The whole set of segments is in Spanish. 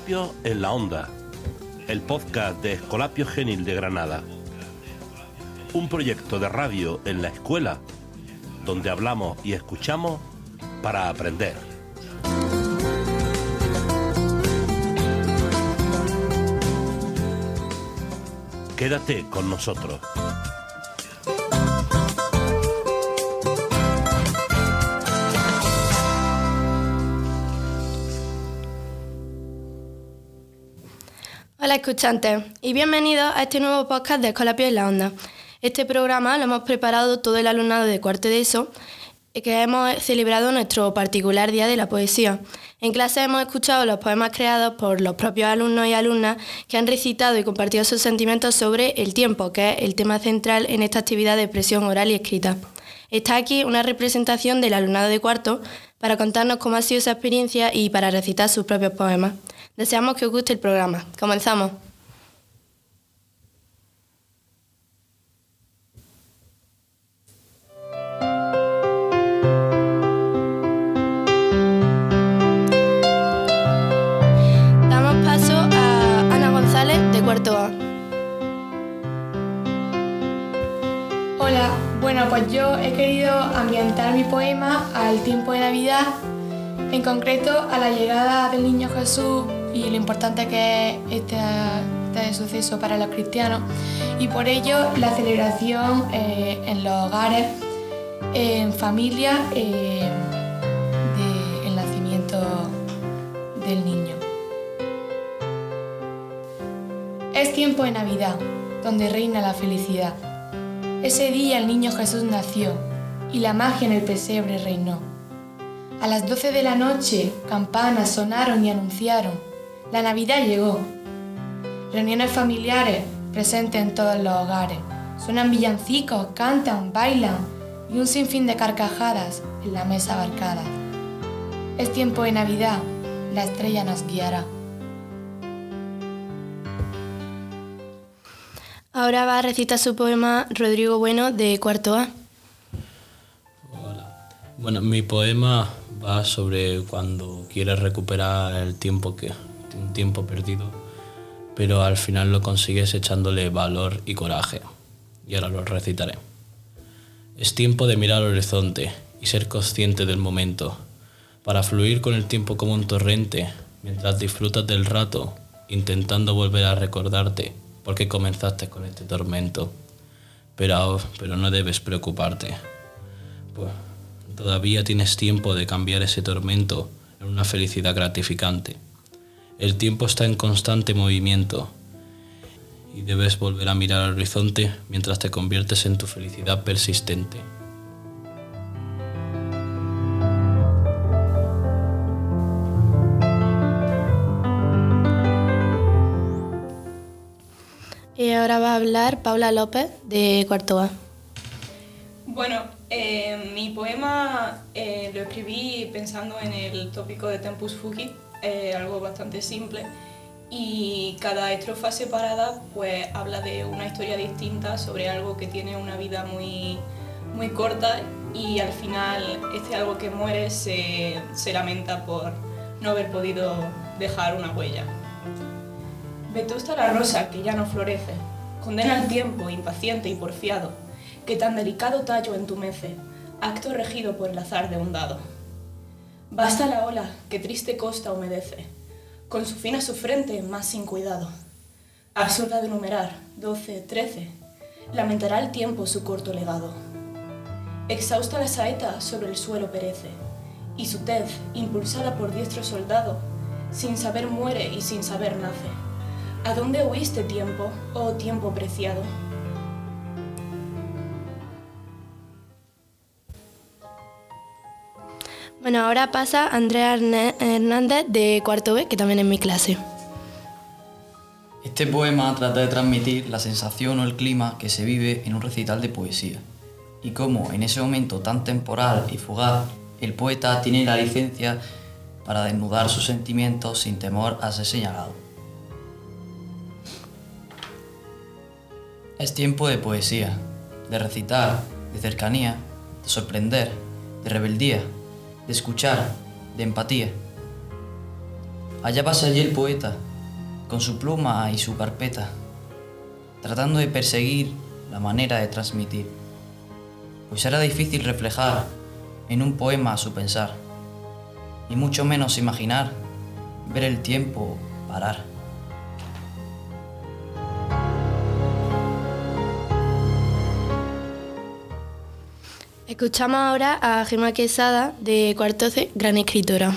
Escolapio en la Onda, el podcast de Escolapio Genil de Granada. Un proyecto de radio en la escuela donde hablamos y escuchamos para aprender. Quédate con nosotros. Hola escuchantes y bienvenidos a este nuevo podcast de Escolapio en la Onda. Este programa lo hemos preparado todo el alumnado de cuarto de ESO que hemos celebrado nuestro particular Día de la Poesía. En clase hemos escuchado los poemas creados por los propios alumnos y alumnas que han recitado y compartido sus sentimientos sobre el tiempo, que es el tema central en esta actividad de expresión oral y escrita. Está aquí una representación del alumnado de cuarto para contarnos cómo ha sido esa experiencia y para recitar sus propios poemas. Deseamos que os guste el programa. Comenzamos. En concreto a la llegada del Niño Jesús y lo importante que es este, este suceso para los cristianos y por ello la celebración eh, en los hogares, en familia, eh, del nacimiento del niño. Es tiempo de Navidad, donde reina la felicidad. Ese día el niño Jesús nació y la magia en el pesebre reinó. A las 12 de la noche campanas sonaron y anunciaron, la Navidad llegó. Reuniones familiares presentes en todos los hogares. Suenan villancicos, cantan, bailan y un sinfín de carcajadas en la mesa abarcada. Es tiempo de Navidad, la estrella nos guiará. Ahora va a recitar su poema Rodrigo Bueno de cuarto A. Hola. Bueno, mi poema va sobre cuando quieres recuperar el tiempo que un tiempo perdido, pero al final lo consigues echándole valor y coraje. Y ahora lo recitaré. Es tiempo de mirar al horizonte y ser consciente del momento, para fluir con el tiempo como un torrente, mientras disfrutas del rato, intentando volver a recordarte por qué comenzaste con este tormento. Pero, pero no debes preocuparte. Pues todavía tienes tiempo de cambiar ese tormento en una felicidad gratificante. El tiempo está en constante movimiento y debes volver a mirar al horizonte mientras te conviertes en tu felicidad persistente. Y ahora va a hablar Paula López de cuarto A. Bueno, eh, mi poema eh, lo escribí pensando en el tópico de Tempus Fugit, eh, algo bastante simple, y cada estrofa separada pues habla de una historia distinta sobre algo que tiene una vida muy, muy corta y al final este algo que muere se, se lamenta por no haber podido dejar una huella. Vetusta la rosa que ya no florece, condena el tiempo impaciente y porfiado, que tan delicado tallo entumece, acto regido por el azar de un dado. Basta la ola que triste costa humedece, con su fin a su frente más sin cuidado. Absurda de numerar, doce, trece, lamentará el tiempo su corto legado. Exhausta la saeta sobre el suelo perece, y su tez, impulsada por diestro soldado, sin saber muere y sin saber nace. ¿A dónde huiste tiempo, oh tiempo preciado? Bueno, ahora pasa Andrea Hernández de cuarto B, que también es mi clase. Este poema trata de transmitir la sensación o el clima que se vive en un recital de poesía y cómo en ese momento tan temporal y fugaz el poeta tiene la licencia para desnudar sus sentimientos sin temor a ser señalado. Es tiempo de poesía, de recitar, de cercanía, de sorprender, de rebeldía, de escuchar, de empatía. Allá pasa allí el poeta, con su pluma y su carpeta, tratando de perseguir la manera de transmitir, pues era difícil reflejar en un poema su pensar, y mucho menos imaginar ver el tiempo parar. Escuchamos ahora a Gemma Quesada de Cuarto C, gran escritora.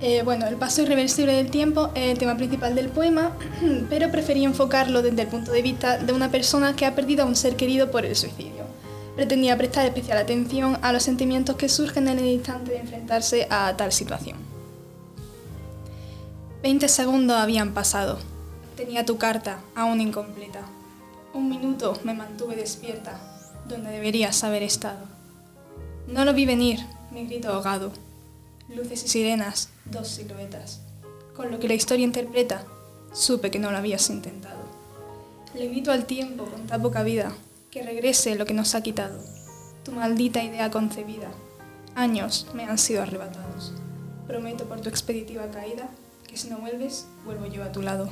Eh, bueno, el paso irreversible del tiempo es el tema principal del poema, pero preferí enfocarlo desde el punto de vista de una persona que ha perdido a un ser querido por el suicidio. Pretendía prestar especial atención a los sentimientos que surgen en el instante de enfrentarse a tal situación. Veinte segundos habían pasado. Tenía tu carta, aún incompleta. Un minuto me mantuve despierta, donde deberías haber estado. No lo vi venir, mi grito ahogado. Luces y sirenas, dos siluetas. Con lo que la historia interpreta, supe que no lo habías intentado. Le grito al tiempo con tan poca vida, que regrese lo que nos ha quitado. Tu maldita idea concebida. Años me han sido arrebatados. Prometo por tu expeditiva caída que si no vuelves, vuelvo yo a tu lado.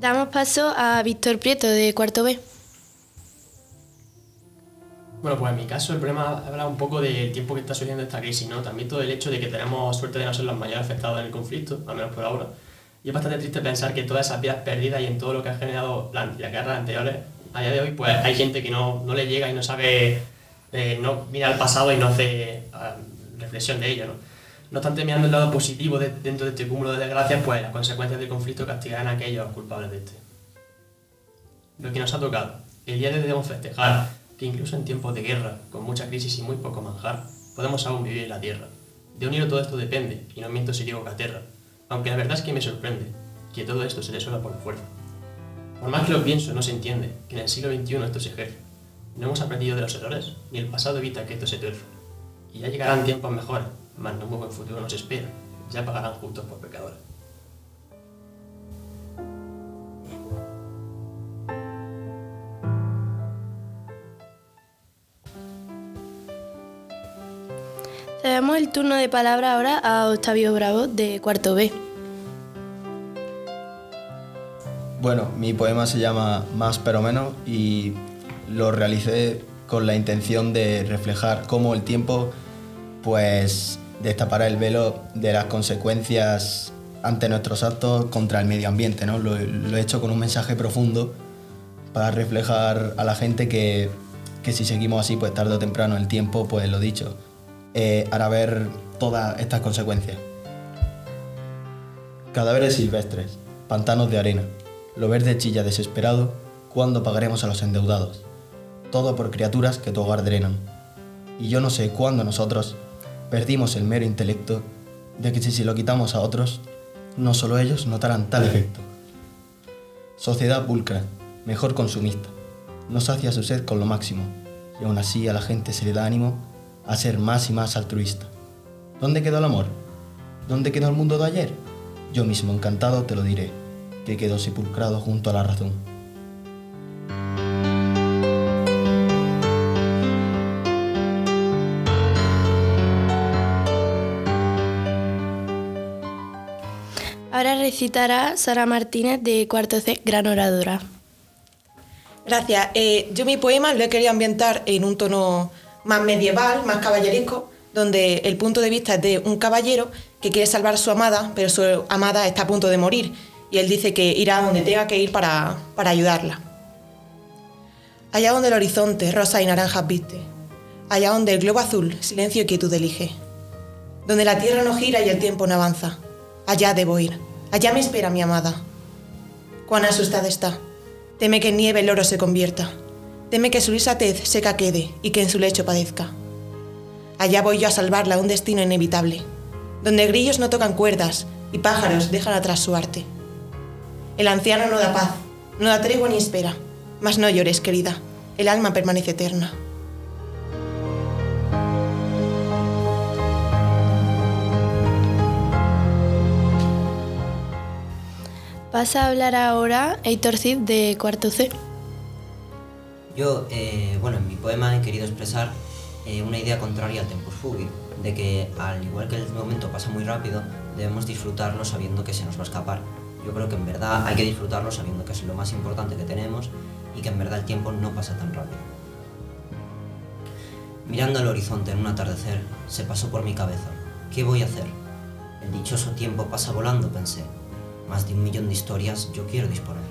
Damos paso a Víctor Prieto de Cuarto B. Bueno, pues en mi caso el problema habla un poco del tiempo que está sucediendo esta crisis, ¿no? También todo el hecho de que tenemos suerte de no ser los mayores afectados en el conflicto, al menos por ahora. Y es bastante triste pensar que todas esas vidas perdidas y en todo lo que ha generado las, las guerras anteriores, a día de hoy, pues hay gente que no, no le llega y no sabe, eh, no mira al pasado y no hace uh, reflexión de ello, ¿no? No obstante, mirando el lado positivo de, dentro de este cúmulo de desgracias, pues las consecuencias del conflicto castigarán a aquellos culpables de este. Lo que nos ha tocado, el día de hoy debemos festejar que incluso en tiempos de guerra, con mucha crisis y muy poco manjar, podemos aún vivir en la tierra. De un hilo todo esto depende, y no miento si digo que aterra, aunque la verdad es que me sorprende que todo esto se resuelva por la fuerza. Por más que lo pienso, no se entiende que en el siglo XXI esto se ejerce. No hemos aprendido de los errores, ni el pasado evita que esto se tuerza. Y ya llegarán tiempos mejores, mas no muy buen futuro nos espera. Ya pagarán justos por pecadores. El turno de palabra ahora a Octavio Bravo de Cuarto B. Bueno, mi poema se llama Más pero menos y lo realicé con la intención de reflejar cómo el tiempo pues destapará el velo de las consecuencias ante nuestros actos contra el medio ambiente. ¿no? Lo, lo he hecho con un mensaje profundo para reflejar a la gente que, que si seguimos así, pues tarde o temprano el tiempo, pues lo dicho, eh, hará ver todas estas consecuencias. Cadáveres silvestres, pantanos de arena, lo verde chilla desesperado, ¿cuándo pagaremos a los endeudados? Todo por criaturas que tu hogar drenan. Y yo no sé cuándo nosotros perdimos el mero intelecto de que si se lo quitamos a otros, no solo ellos notarán tal efecto. Sociedad pulcra, mejor consumista, no sacia su sed con lo máximo, y aún así a la gente se le da ánimo a ser más y más altruista. ¿Dónde quedó el amor? ¿Dónde quedó el mundo de ayer? Yo mismo encantado te lo diré, que quedó sepulcrado junto a la razón. Ahora recitará Sara Martínez de Cuarto C, gran oradora. Gracias. Eh, yo mi poema lo he querido ambientar en un tono más medieval, más caballeresco, donde el punto de vista es de un caballero que quiere salvar a su amada, pero su amada está a punto de morir y él dice que irá donde tenga que ir para, para ayudarla. Allá donde el horizonte rosa y naranjas viste, allá donde el globo azul silencio y quietud elige, donde la tierra no gira y el tiempo no avanza, allá debo ir, allá me espera mi amada. Cuán asustada está, teme que en nieve el oro se convierta, teme que su lisa tez seca quede y que en su lecho padezca. Allá voy yo a salvarla un destino inevitable, donde grillos no tocan cuerdas y pájaros dejan atrás su arte. El anciano no da paz, no da tregua ni espera. Mas no llores, querida, el alma permanece eterna. Pasa a hablar ahora Heitor Cid de Cuarto C. Yo, eh, bueno, en mi poema he querido expresar eh, una idea contraria al tempus fugit, de que al igual que el momento pasa muy rápido, debemos disfrutarlo sabiendo que se nos va a escapar. Yo creo que en verdad hay que disfrutarlo sabiendo que es lo más importante que tenemos y que en verdad el tiempo no pasa tan rápido. Mirando al horizonte en un atardecer, se pasó por mi cabeza. ¿Qué voy a hacer? El dichoso tiempo pasa volando, pensé. Más de un millón de historias yo quiero disponer.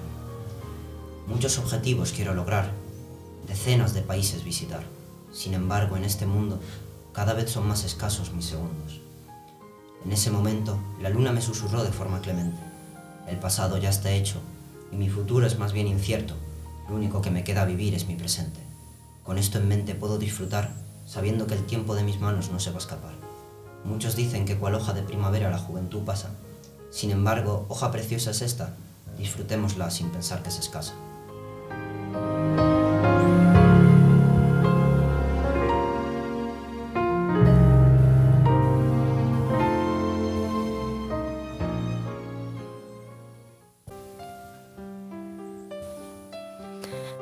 Muchos objetivos quiero lograr, decenas de países visitar. Sin embargo, en este mundo cada vez son más escasos mis segundos. En ese momento, la luna me susurró de forma clemente. El pasado ya está hecho y mi futuro es más bien incierto. Lo único que me queda vivir es mi presente. Con esto en mente puedo disfrutar sabiendo que el tiempo de mis manos no se va a escapar. Muchos dicen que cual hoja de primavera la juventud pasa. Sin embargo, hoja preciosa es esta. Disfrutémosla sin pensar que es escasa.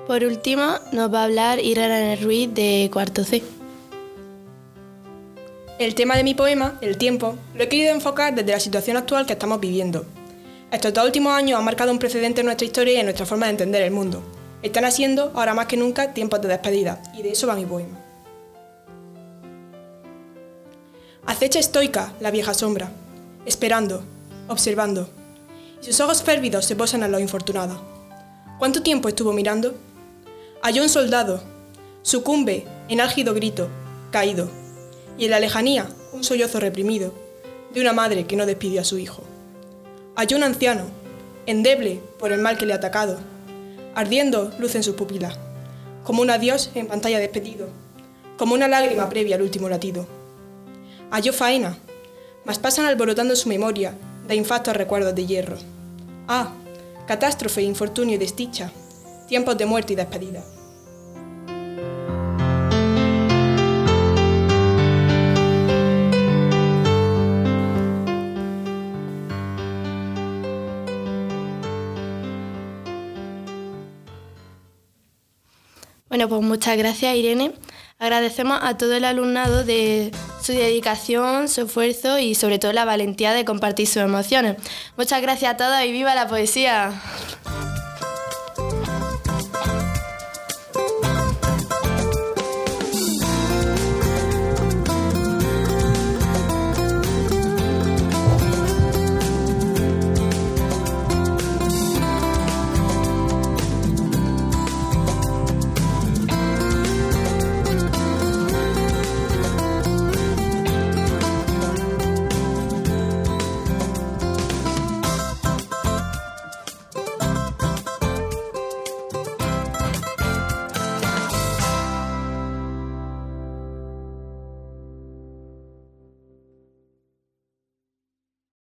Por último, nos va a hablar Irene Ruiz de Cuarto C. El tema de mi poema, el tiempo, lo he querido enfocar desde la situación actual que estamos viviendo. Estos dos últimos años han marcado un precedente en nuestra historia y en nuestra forma de entender el mundo. Están haciendo, ahora más que nunca, tiempos de despedida, y de eso va mi poema. Acecha estoica la vieja sombra, esperando, observando, y sus ojos férvidos se posan en los infortunados. ¿Cuánto tiempo estuvo mirando? Halló un soldado, sucumbe en álgido grito, caído, y en la lejanía un sollozo reprimido de una madre que no despidió a su hijo. Halló un anciano, endeble por el mal que le ha atacado, ardiendo luz en sus pupilas, como un adiós en pantalla despedido, como una lágrima previa al último latido. Halló faena, mas pasan alborotando su memoria de infactos recuerdos de hierro. Ah, catástrofe, infortunio y desdicha, tiempos de muerte y despedida. Bueno, pues muchas gracias Irene. Agradecemos a todo el alumnado de su dedicación, su esfuerzo y sobre todo la valentía de compartir sus emociones. Muchas gracias a todos y viva la poesía.